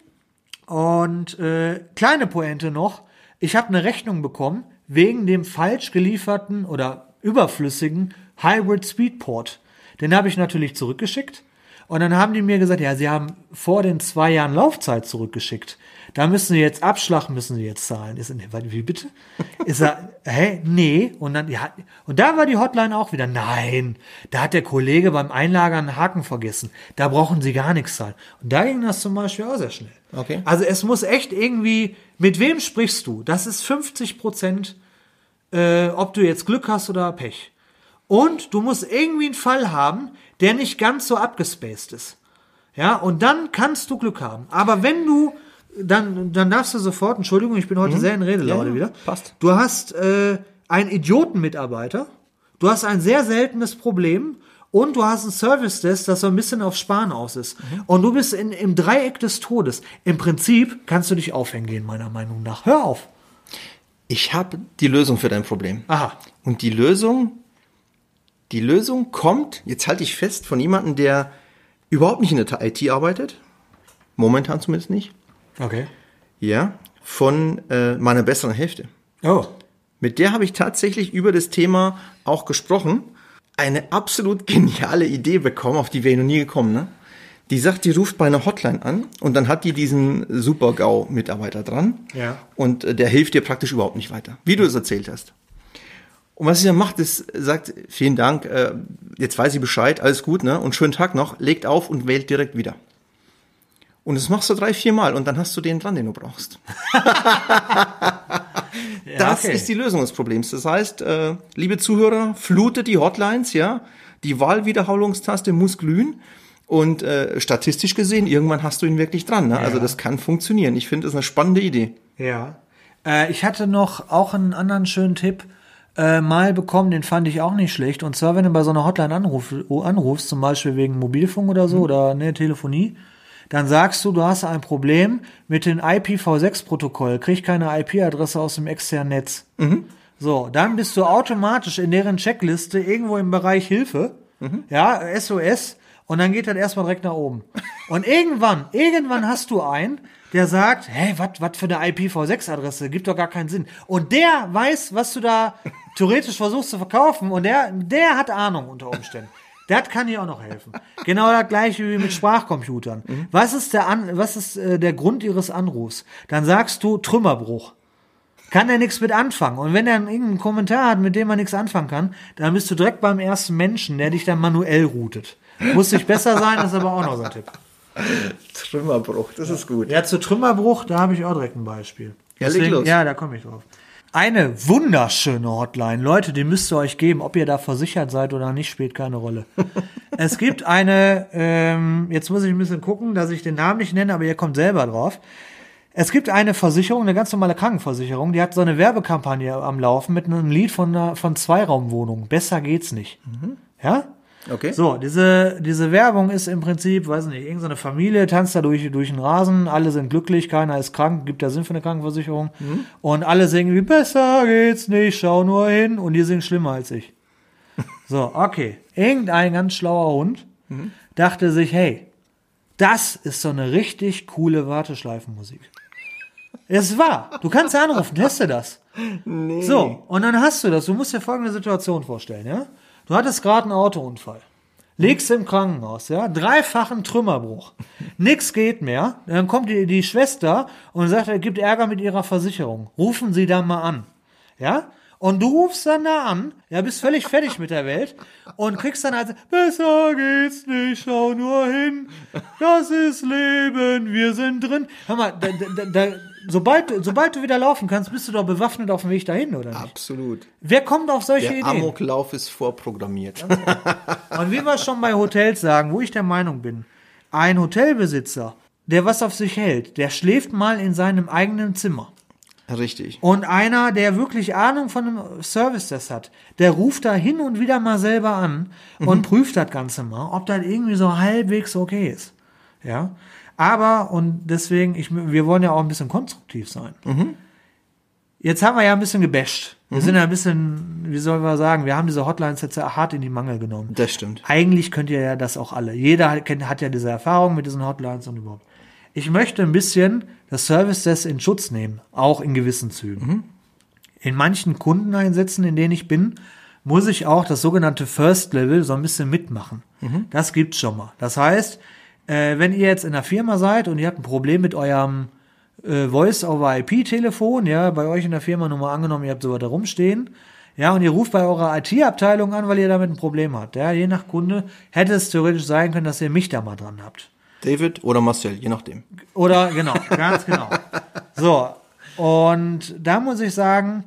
Und äh, kleine Pointe noch. Ich habe eine Rechnung bekommen wegen dem falsch gelieferten oder überflüssigen Hybrid Speedport. Den habe ich natürlich zurückgeschickt. Und dann haben die mir gesagt, ja, sie haben vor den zwei Jahren Laufzeit zurückgeschickt. Da müssen sie jetzt Abschlag müssen sie jetzt zahlen. Ist, wie bitte? Ist er, hä? Nee. Und dann, ja, und da war die Hotline auch wieder, nein. Da hat der Kollege beim Einlagern einen Haken vergessen. Da brauchen sie gar nichts zahlen. Und da ging das zum Beispiel auch sehr schnell. Okay. Also es muss echt irgendwie, mit wem sprichst du? Das ist 50 Prozent, äh, ob du jetzt Glück hast oder Pech. Und du musst irgendwie einen Fall haben, der nicht ganz so abgespaced ist. Ja, und dann kannst du Glück haben. Aber wenn du, dann, dann darfst du sofort, Entschuldigung, ich bin heute sehr in Redelaude Mhm. Ja, wieder. passt. Du hast äh, einen Idiotenmitarbeiter, du hast ein sehr seltenes Problem und du hast ein Service-Desk, das so ein bisschen auf Sparen aus ist. Mhm. Und du bist in, im Dreieck des Todes. Im Prinzip kannst du dich aufhängen gehen, meiner Meinung nach. Hör auf. Ich habe die Lösung für dein Problem. Aha. Und die Lösung, die Lösung kommt, jetzt halte ich fest, von jemandem, der überhaupt nicht in der IT arbeitet. Momentan zumindest nicht. Okay. Ja. Von äh, meiner besseren Hälfte. Oh. Mit der habe ich tatsächlich über das Thema auch gesprochen. Eine absolut geniale Idee bekommen, auf die wäre ich noch nie gekommen. Ne? Die sagt, die ruft bei einer Hotline an und dann hat die diesen Super-GAU-Mitarbeiter dran. Ja. Und äh, der hilft dir praktisch überhaupt nicht weiter, wie du es erzählt hast. Und was sie dann macht, ist, sagt, vielen Dank, äh, jetzt weiß ich Bescheid, alles gut, ne? Und schönen Tag noch, legt auf und wählt direkt wieder. Und das machst du drei, vier Mal und dann hast du den dran, den du brauchst. das okay. ist die Lösung des Problems. Das heißt, äh, liebe Zuhörer, flutet die Hotlines, ja. Die Wahlwiederholungstaste muss glühen. Und äh, statistisch gesehen, irgendwann hast du ihn wirklich dran. Ne? Also das kann funktionieren. Ich finde, das ist eine spannende Idee. Ja. Äh, ich hatte noch auch einen anderen schönen Tipp äh, mal bekommen, den fand ich auch nicht schlecht. Und zwar, wenn du bei so einer Hotline anruf, anrufst, zum Beispiel wegen Mobilfunk oder so oder ne, Telefonie, dann sagst du, du hast ein Problem mit dem IPv6-Protokoll, krieg keine IP-Adresse aus dem externen Netz. So, dann bist du automatisch in deren Checkliste irgendwo im Bereich Hilfe, ja, SOS, und dann geht das erstmal direkt nach oben. Und irgendwann, irgendwann hast du einen, der sagt, hey, was für eine IPv6-Adresse, gibt doch gar keinen Sinn. Und der weiß, was du da theoretisch versuchst zu verkaufen und der, der hat Ahnung unter Umständen. Das kann dir auch noch helfen. Genau das gleiche wie mit Sprachcomputern. Was ist der An was ist äh, der Grund ihres Anrufs? Dann sagst du Trümmerbruch kann er nichts mit anfangen. Und wenn er irgendeinen Kommentar hat, mit dem er nichts anfangen kann, dann bist du direkt beim ersten Menschen, der dich dann manuell routet. Muss nicht besser sein, ist aber auch noch so ein Tipp. Trümmerbruch, das ist gut. Ja, zu Trümmerbruch, da habe ich auch direkt ein Beispiel. Ja, leg los. ja, da komme ich drauf. Eine wunderschöne Hotline. Leute, die müsst ihr euch geben. Ob ihr da versichert seid oder nicht, spielt keine Rolle. es gibt eine, ähm, jetzt muss ich ein bisschen gucken, dass ich den Namen nicht nenne, aber ihr kommt selber drauf. Es gibt eine Versicherung, eine ganz normale Krankenversicherung, die hat so eine Werbekampagne am Laufen mit einem Lied von, einer- von Zweiraumwohnungen. Besser geht's nicht. Ja? Okay. So, diese, diese Werbung ist im Prinzip, weiß nicht, irgendeine Familie tanzt da durch, durch den Rasen, alle sind glücklich, keiner ist krank, gibt ja Sinn für eine Krankenversicherung. Und alle singen wie, besser geht's nicht, schau nur hin. Und die singen schlimmer als ich. So, okay. Irgendein ganz schlauer Hund dachte sich, hey, das ist so eine richtig coole Warteschleifenmusik. Es war. Du kannst ja anrufen, teste das. So, und dann hast du das. Du musst dir folgende Situation vorstellen, ja? Du hattest gerade einen Autounfall. Liegst im Krankenhaus, ja? Dreifachen Trümmerbruch. Nix geht mehr. Dann kommt die, die Schwester und sagt, er gibt Ärger mit ihrer Versicherung. Rufen Sie da mal an. Ja? Und du rufst dann da an, ja, bist völlig fertig mit der Welt und kriegst dann also, besser geht's nicht, schau nur hin, das ist Leben, wir sind drin. Hör mal, da, da, da, sobald, sobald du wieder laufen kannst, bist du doch bewaffnet auf dem Weg dahin, oder nicht? Absolut. Wer kommt auf solche Der Ideen? Amoklauf ist vorprogrammiert. Und wie wir schon bei Hotels sagen, wo ich der Meinung bin, ein Hotelbesitzer, der was auf sich hält, der schläft mal in seinem eigenen Zimmer. Richtig. Und einer, der wirklich Ahnung von einem Service das hat, der ruft da hin und wieder mal selber an und prüft das Ganze mal, ob das irgendwie so halbwegs okay ist. Ja. Aber, und deswegen, ich, wir wollen ja auch ein bisschen konstruktiv sein. Jetzt haben wir ja ein bisschen gebasht. Wir sind ja ein bisschen, wie soll man sagen, wir haben diese Hotlines jetzt ja hart in die Mangel genommen. Das stimmt. Eigentlich könnt ihr ja das auch alle. Jeder hat, kennt, hat ja diese Erfahrung mit diesen Hotlines und überhaupt. Ich möchte ein bisschen das Service Desk in Schutz nehmen, auch in gewissen Zügen. In manchen Kundeneinsätzen, in denen ich bin, muss ich auch das sogenannte First Level so ein bisschen mitmachen. Das gibt's schon mal. Das heißt, äh, wenn ihr jetzt in der Firma seid und ihr habt ein Problem mit eurem äh, Voice-over-IP-Telefon, ja, bei euch in der Firma nur mal angenommen, ihr habt sowas da rumstehen, ja, und ihr ruft bei eurer IT-Abteilung an, weil ihr damit ein Problem habt. Ja, je nach Kunde hätte es theoretisch sein können, dass ihr mich da mal dran habt. David oder Marcel, je nachdem. Oder genau, ganz genau. So, und da muss ich sagen,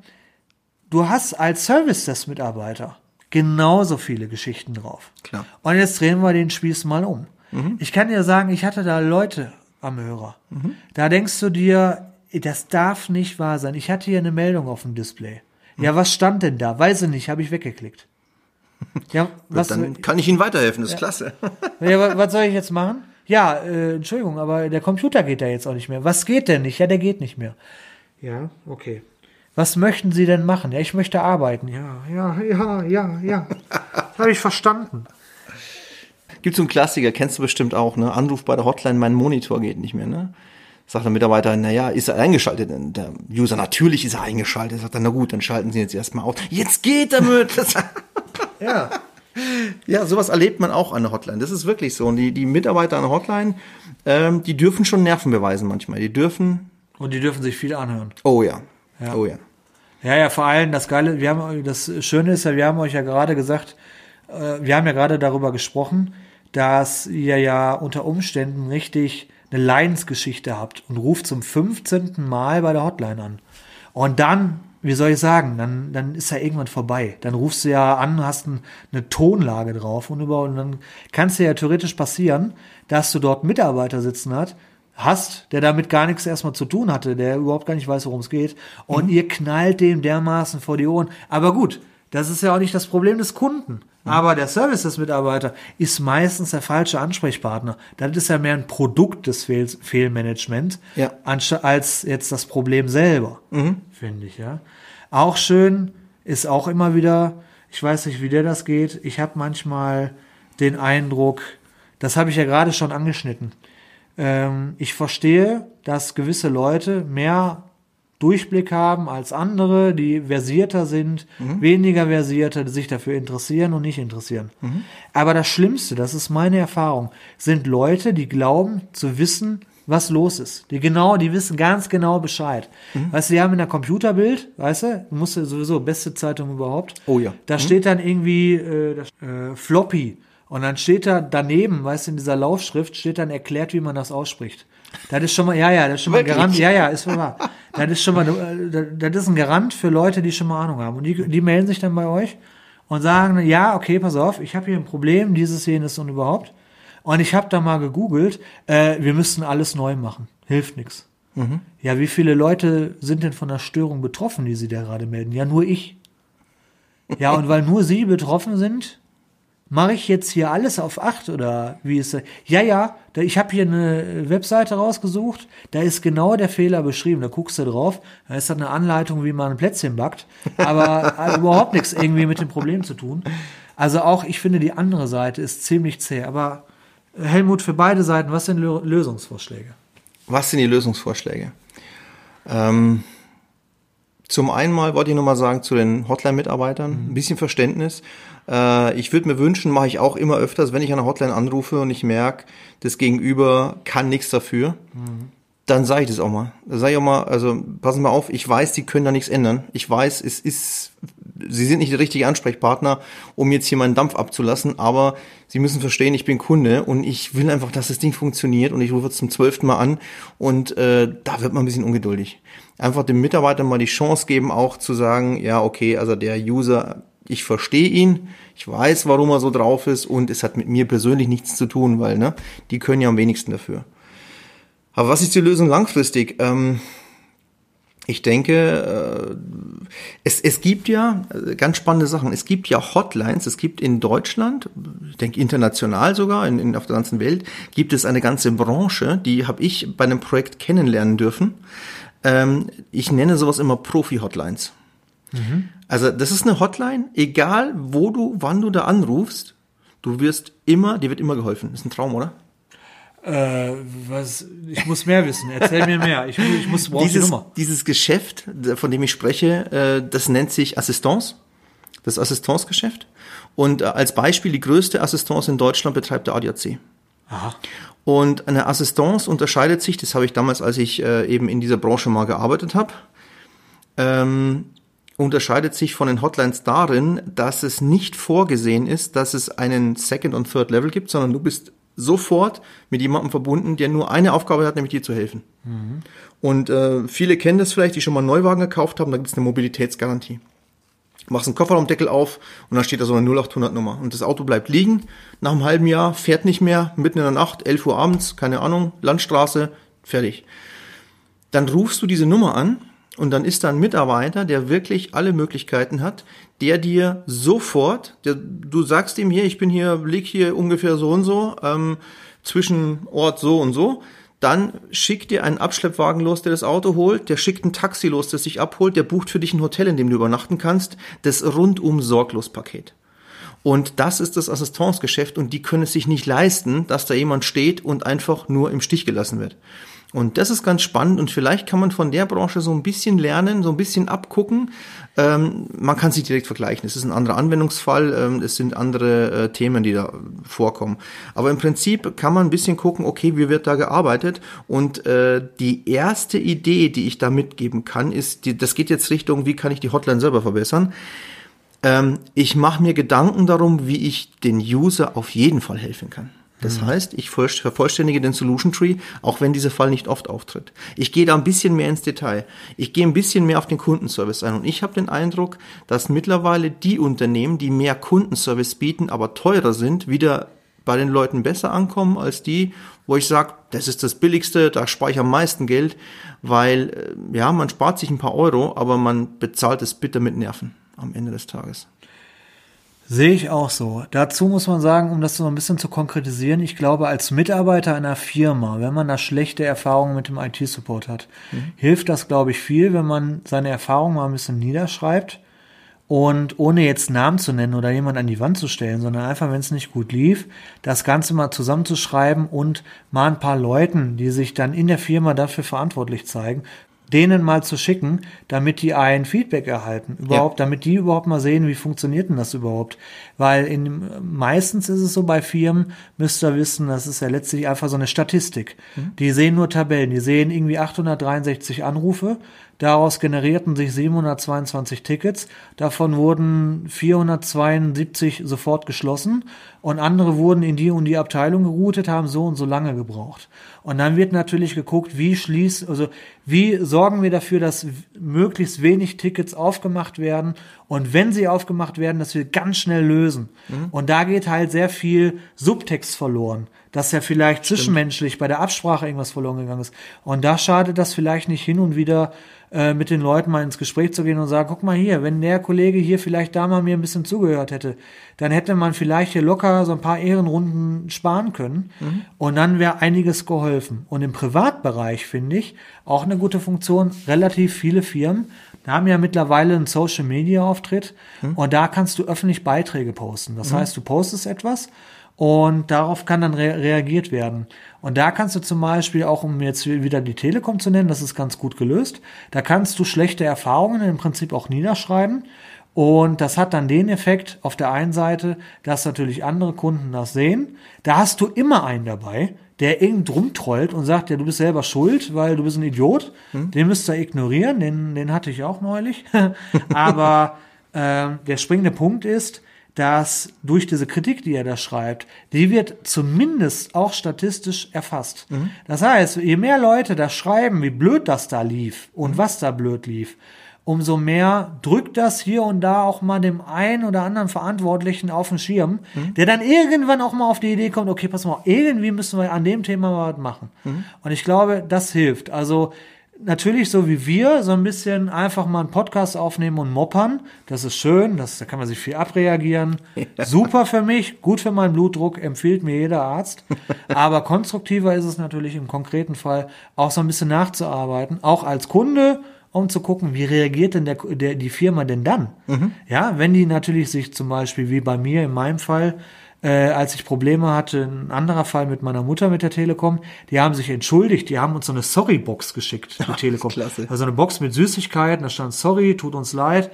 du hast als Service-Desk-Mitarbeiter genauso viele Geschichten drauf. Klar. Und jetzt drehen wir den Spieß mal um. Ich kann dir sagen, ich hatte da Leute am Hörer. Da denkst du dir, das darf nicht wahr sein. Ich hatte hier eine Meldung auf dem Display. Ja, was stand denn da? Weiß ich nicht, habe ich weggeklickt. Ja, was, Dann kann ich Ihnen weiterhelfen, das ist klasse. ja, wa- was soll ich jetzt machen? Ja, äh, Entschuldigung, aber der Computer geht da jetzt auch nicht mehr. Was geht denn nicht? Ja, der geht nicht mehr. Ja, okay. Was möchten Sie denn machen? Ja, ich möchte arbeiten. Ja, ja, ja, ja, ja. Habe ich verstanden. Gibt so einen Klassiker, kennst du bestimmt auch, ne? Anruf bei der Hotline, mein Monitor geht nicht mehr, ne? Sagt der Mitarbeiter, naja, ist er eingeschaltet? Der User, natürlich ist er eingeschaltet. Sagt er, na gut, dann schalten Sie jetzt erstmal auf. Jetzt geht er mit! Ja. ja, sowas erlebt man auch an der Hotline. Das ist wirklich so. Und die, die Mitarbeiter an der Hotline, ähm, die dürfen schon Nerven beweisen manchmal. Die dürfen, Und die dürfen sich viel anhören. oh ja, Ja. oh ja. Ja, ja, vor allem das Geile, wir haben, das Schöne ist ja, wir haben euch ja gerade gesagt, äh, wir haben ja gerade darüber gesprochen, dass ihr ja unter Umständen richtig eine Leidensgeschichte habt und ruft zum 15. Mal bei der Hotline an. Und dann, wie soll ich sagen, dann, dann ist ja irgendwann vorbei. Dann rufst du ja an, hast ein, eine Tonlage drauf und über, und dann kann es dir ja theoretisch passieren, dass du dort Mitarbeiter sitzen hat, hast, der damit gar nichts erstmal zu tun hatte, der überhaupt gar nicht weiß, worum es geht. Und ihr knallt dem dermaßen vor die Ohren. Aber gut, das ist ja auch nicht das Problem des Kunden. Aber der Service des Mitarbeiter ist meistens der falsche Ansprechpartner. Das ist ja mehr ein Produkt des Fehl Fehlmanagement, Ja. als jetzt das Problem selber, finde ich, ja. Auch schön ist auch immer wieder, ich weiß nicht, wie dir das geht, ich habe manchmal den Eindruck, das habe ich ja gerade schon angeschnitten, ähm, ich verstehe, dass gewisse Leute mehr Durchblick haben als andere, die versierter sind, weniger versierter, die sich dafür interessieren und nicht interessieren. Aber das Schlimmste, das ist meine Erfahrung, sind Leute, die glauben zu wissen, was los ist. Die genau, die wissen ganz genau Bescheid. Weißt du, die haben in der Computerbild, weißt du, du musst ja sowieso beste Zeitung überhaupt. Oh ja. Da steht dann irgendwie äh, äh, Floppy und dann steht da daneben, weißt du, in dieser Laufschrift steht dann erklärt, wie man das ausspricht. Das ist schon mal, ja, ja, das ist schon mal ein? Garant, ja, ja, ist wahr. Das ist schon mal, äh, das ist ein Garant für Leute, die schon mal Ahnung haben. Und die, die melden sich dann bei euch und sagen, ja, okay, pass auf, ich habe hier ein Problem, dieses, jenes und überhaupt. Und ich habe da mal gegoogelt, äh, wir müssten alles neu machen. Hilft nix. Ja, wie viele Leute sind denn von der Störung betroffen, die sie da gerade melden? Ja, nur ich. Ja, und weil nur Sie betroffen sind, mache ich jetzt hier alles auf acht oder wie ist das? Ja, ja, ich habe hier eine Webseite rausgesucht, da ist genau der Fehler beschrieben. Da guckst du drauf, da ist dann eine Anleitung, wie man ein Plätzchen backt, aber hat überhaupt nichts irgendwie mit dem Problem zu tun. Also auch, ich finde, die andere Seite ist ziemlich zäh. Aber äh, Helmut, für beide Seiten, was sind Lö Lösungsvorschläge? Was sind die Lösungsvorschläge? Ähm, zum einen mal wollte ich nochmal sagen zu den Hotline-Mitarbeitern, ein bisschen Verständnis. Äh, ich würde mir wünschen, mache ich auch immer öfters, wenn ich an der Hotline anrufe und ich merke, das Gegenüber kann nichts dafür, dann sage ich das auch mal. Da sage ich auch mal, also passen mal auf, ich weiß, Sie können da nichts ändern. Ich weiß, es ist, Sie sind nicht der richtige Ansprechpartner, um jetzt hier meinen Dampf abzulassen, aber Sie müssen verstehen, ich bin Kunde und ich will einfach, dass das Ding funktioniert und ich rufe jetzt zum zwölften Mal an und äh, da wird man ein bisschen ungeduldig. Einfach dem Mitarbeiter mal die Chance geben, auch zu sagen, ja, okay, also der User, ich verstehe ihn, ich weiß, warum er so drauf ist und es hat mit mir persönlich nichts zu tun, weil, ne, die können ja am wenigsten dafür. Aber was ist die Lösung langfristig? Ähm, ich denke, äh, es, es gibt ja äh, ganz spannende Sachen. Es gibt ja Hotlines. Es gibt in Deutschland, ich denke international sogar, in, in, auf der ganzen Welt, gibt es eine ganze Branche, die habe ich bei einem Projekt kennenlernen dürfen. Ähm, ich nenne sowas immer Profi-Hotlines. Also das ist eine Hotline, egal wo du, wann du da anrufst, du wirst immer, dir wird immer geholfen. ist ein Traum, oder? Äh, was, ich muss mehr wissen. Erzähl mir mehr. Ich, ich muss die dieses, Nummer. dieses Geschäft, von dem ich spreche, äh, das nennt sich Assistance. das Assistancegeschäft. Und äh, als Beispiel, die größte Assistance in Deutschland betreibt der ADAC. Aha. Und eine Assistance unterscheidet sich, das habe ich damals, als ich äh, eben in dieser Branche mal gearbeitet habe, ähm, unterscheidet sich von den Hotlines darin, dass es nicht vorgesehen ist, dass es einen Second und Third Level gibt, sondern du bist sofort mit jemandem verbunden, der nur eine Aufgabe hat, nämlich dir zu helfen. Mhm. Und äh, viele kennen das vielleicht, die schon mal einen Neuwagen gekauft haben, da gibt es eine Mobilitätsgarantie. Du machst einen Kofferraumdeckel auf und dann steht da so eine 0800 Nummer. Und das Auto bleibt liegen, nach einem halben Jahr, fährt nicht mehr, mitten in der Nacht, 11 Uhr abends, keine Ahnung, Landstraße, fertig. Dann rufst du diese Nummer an und dann ist da ein Mitarbeiter, der wirklich alle Möglichkeiten hat, der dir sofort, der, du sagst ihm hier, ich bin hier, lieg hier ungefähr so und so, ähm, zwischen Ort so und so, dann schickt dir einen Abschleppwagen los, der das Auto holt, der schickt ein Taxi los, das dich abholt, der bucht für dich ein Hotel, in dem du übernachten kannst, das rundum sorglos Paket. Und das ist das Assistancegeschäft und die können es sich nicht leisten, dass da jemand steht und einfach nur im Stich gelassen wird. Und das ist ganz spannend und vielleicht kann man von der Branche so ein bisschen lernen, so ein bisschen abgucken. Ähm, man kann sich direkt vergleichen. Es ist ein anderer Anwendungsfall, ähm, es sind andere äh, Themen, die da vorkommen. Aber im Prinzip kann man ein bisschen gucken, okay, wie wird da gearbeitet? Und äh, die erste Idee, die ich da mitgeben kann, ist, die, das geht jetzt Richtung, wie kann ich die Hotline selber verbessern? Ähm, ich mache mir Gedanken darum, wie ich den User auf jeden Fall helfen kann. Das mhm. heißt, ich vervollständige den Solution Tree, auch wenn dieser Fall nicht oft auftritt. Ich gehe da ein bisschen mehr ins Detail. Ich gehe ein bisschen mehr auf den Kundenservice ein. Und ich habe den Eindruck, dass mittlerweile die Unternehmen, die mehr Kundenservice bieten, aber teurer sind, wieder bei den Leuten besser ankommen als die, wo ich sage, das ist das Billigste, da spare ich am meisten Geld, weil äh, ja, man spart sich ein paar Euro, aber man bezahlt es bitter mit Nerven am Ende des Tages. Sehe ich auch so. Dazu muss man sagen, um das so ein bisschen zu konkretisieren, ich glaube, als Mitarbeiter einer Firma, wenn man da schlechte Erfahrungen mit dem IT-Support hat, mhm. hilft das, glaube ich, viel, wenn man seine Erfahrungen mal ein bisschen niederschreibt und ohne jetzt Namen zu nennen oder jemand an die Wand zu stellen, sondern einfach, wenn es nicht gut lief, das Ganze mal zusammenzuschreiben und mal ein paar Leuten, die sich dann in der Firma dafür verantwortlich zeigen, denen mal zu schicken, damit die ein Feedback erhalten, überhaupt, ja. damit die überhaupt mal sehen, wie funktioniert denn das überhaupt? Weil in, meistens ist es so bei Firmen, müsst ihr wissen, das ist ja letztlich einfach so eine Statistik. Mhm. Die sehen nur Tabellen, die sehen irgendwie 863 Anrufe, Daraus generierten sich 722 Tickets. Davon wurden 472 sofort geschlossen und andere wurden in die und die Abteilung geroutet, haben so und so lange gebraucht. Und dann wird natürlich geguckt, wie schließt, also wie sorgen wir dafür, dass möglichst wenig Tickets aufgemacht werden und wenn sie aufgemacht werden, dass wir ganz schnell lösen. Mhm. Und da geht halt sehr viel Subtext verloren dass ja vielleicht Stimmt. zwischenmenschlich bei der Absprache irgendwas verloren gegangen ist. Und da schadet das vielleicht nicht hin und wieder äh, mit den Leuten mal ins Gespräch zu gehen und sagen, guck mal hier, wenn der Kollege hier vielleicht da mal mir ein bisschen zugehört hätte, dann hätte man vielleicht hier locker so ein paar Ehrenrunden sparen können mhm. und dann wäre einiges geholfen. Und im Privatbereich finde ich auch eine gute Funktion, relativ viele Firmen haben ja mittlerweile einen Social Media Auftritt mhm. und da kannst du öffentlich Beiträge posten. Das mhm. heißt, du postest etwas und darauf kann dann re reagiert werden. Und da kannst du zum Beispiel auch, um jetzt wieder die Telekom zu nennen, das ist ganz gut gelöst, da kannst du schlechte Erfahrungen im Prinzip auch niederschreiben. Und das hat dann den Effekt auf der einen Seite, dass natürlich andere Kunden das sehen. Da hast du immer einen dabei, der irgend rumtrollt und sagt, ja, du bist selber schuld, weil du bist ein Idiot. Hm? Den müsst ihr ignorieren, den, den hatte ich auch neulich. Aber äh, der springende Punkt ist, dass durch diese Kritik, die er da schreibt, die wird zumindest auch statistisch erfasst. Mhm. Das heißt, je mehr Leute da schreiben, wie blöd das da lief und mhm. was da blöd lief, umso mehr drückt das hier und da auch mal dem einen oder anderen Verantwortlichen auf den Schirm, mhm. der dann irgendwann auch mal auf die Idee kommt, okay, pass mal, irgendwie müssen wir an dem Thema mal was machen. Mhm. Und ich glaube, das hilft. Also natürlich so wie wir, so ein bisschen einfach mal einen Podcast aufnehmen und moppern. Das ist schön, das, da kann man sich viel abreagieren. Ja. Super für mich, gut für meinen Blutdruck, empfiehlt mir jeder Arzt. Aber konstruktiver ist es natürlich im konkreten Fall auch so ein bisschen nachzuarbeiten, auch als Kunde, um zu gucken, wie reagiert denn der, der, die Firma denn dann? Mhm. Ja, wenn die natürlich sich zum Beispiel, wie bei mir in meinem Fall, äh, als ich Probleme hatte, ein anderer Fall mit meiner Mutter mit der Telekom, die haben sich entschuldigt, die haben uns so eine Sorry-Box geschickt, die Ach, Telekom. Klasse. Also eine Box mit Süßigkeiten, da stand Sorry, tut uns leid.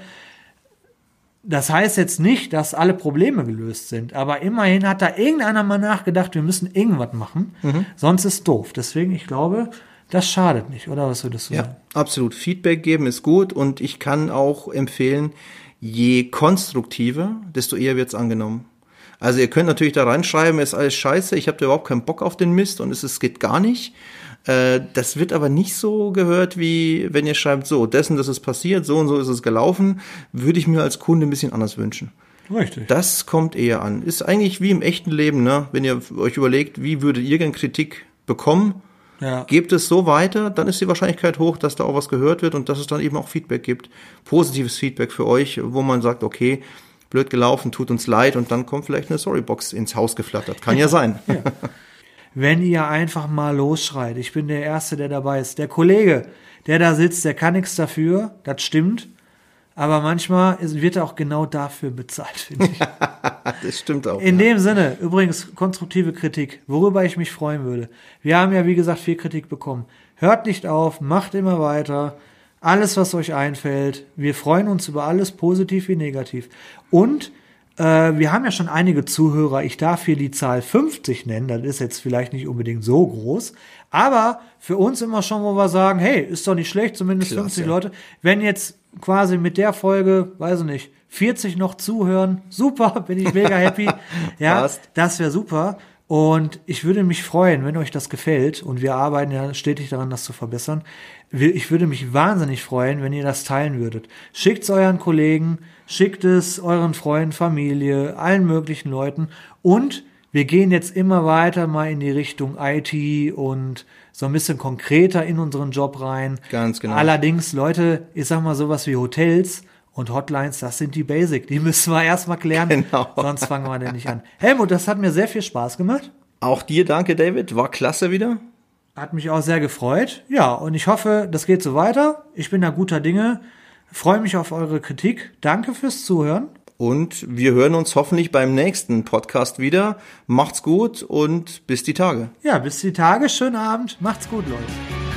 das heißt jetzt nicht, dass alle Probleme gelöst sind, aber immerhin hat da irgendeiner mal nachgedacht, wir müssen irgendwas machen, Mhm. sonst ist doof. Deswegen, ich glaube, das schadet nicht, oder was würdest du sagen? Ja, absolut. Feedback geben ist gut und ich kann auch empfehlen, je konstruktiver, desto eher wird's angenommen. Also ihr könnt natürlich da reinschreiben, ist alles scheiße, ich habe da überhaupt keinen Bock auf den Mist und es, es geht gar nicht. Äh, das wird aber nicht so gehört, wie wenn ihr schreibt, so, dessen, das ist passiert, so und so ist es gelaufen, würde ich mir als Kunde ein bisschen anders wünschen. Richtig. Das kommt eher an. Ist eigentlich wie im echten Leben, ne? Wenn ihr euch überlegt, wie würdet ihr gern Kritik bekommen, ja. Gebt es so weiter, dann ist die Wahrscheinlichkeit hoch, dass da auch was gehört wird und dass es dann eben auch Feedback gibt. Positives Feedback für euch, wo man sagt, okay, blöd gelaufen, tut uns leid und dann kommt vielleicht eine Storybox ins Haus geflattert. Kann ja sein. Wenn ihr einfach mal losschreit, ich bin der Erste, der dabei ist. Der Kollege, der da sitzt, der kann nichts dafür, das stimmt. Aber manchmal wird er auch genau dafür bezahlt, finde ich. das stimmt auch. In dem Sinne, übrigens konstruktive Kritik, worüber ich mich freuen würde. Wir haben ja, wie gesagt, viel Kritik bekommen. Hört nicht auf, macht immer weiter. Alles, was euch einfällt. Wir freuen uns über alles, positiv wie negativ. Und äh, wir haben ja schon einige Zuhörer. Ich darf hier die Zahl 50 nennen. Das ist jetzt vielleicht nicht unbedingt so groß. Aber für uns immer schon, wo wir sagen, hey, ist doch nicht schlecht, zumindest Klasse. 50 Leute. Wenn jetzt quasi mit der Folge, weiß ich nicht, 40 noch zuhören, super, bin ich mega happy. ja, Passt. das wäre super. Und ich würde mich freuen, wenn euch das gefällt. Und wir arbeiten ja stetig daran, das zu verbessern. Ich würde mich wahnsinnig freuen, wenn ihr das teilen würdet. Schickt es euren Kollegen, schickt es euren Freunden, Familie, allen möglichen Leuten. Und wir gehen jetzt immer weiter mal in die Richtung IT und so ein bisschen konkreter in unseren Job rein. Ganz genau. Allerdings, Leute, ich sag mal sowas wie Hotels und Hotlines, das sind die Basic. Die müssen wir erstmal klären. Genau. Sonst fangen wir denn nicht an. Helmut, das hat mir sehr viel Spaß gemacht. Auch dir danke, David. War klasse wieder. Hat mich auch sehr gefreut. Ja, und ich hoffe, das geht so weiter. Ich bin da guter Dinge. Freue mich auf eure Kritik. Danke fürs Zuhören. Und wir hören uns hoffentlich beim nächsten Podcast wieder. Macht's gut und bis die Tage. Ja, bis die Tage. Schönen Abend. Macht's gut, Leute.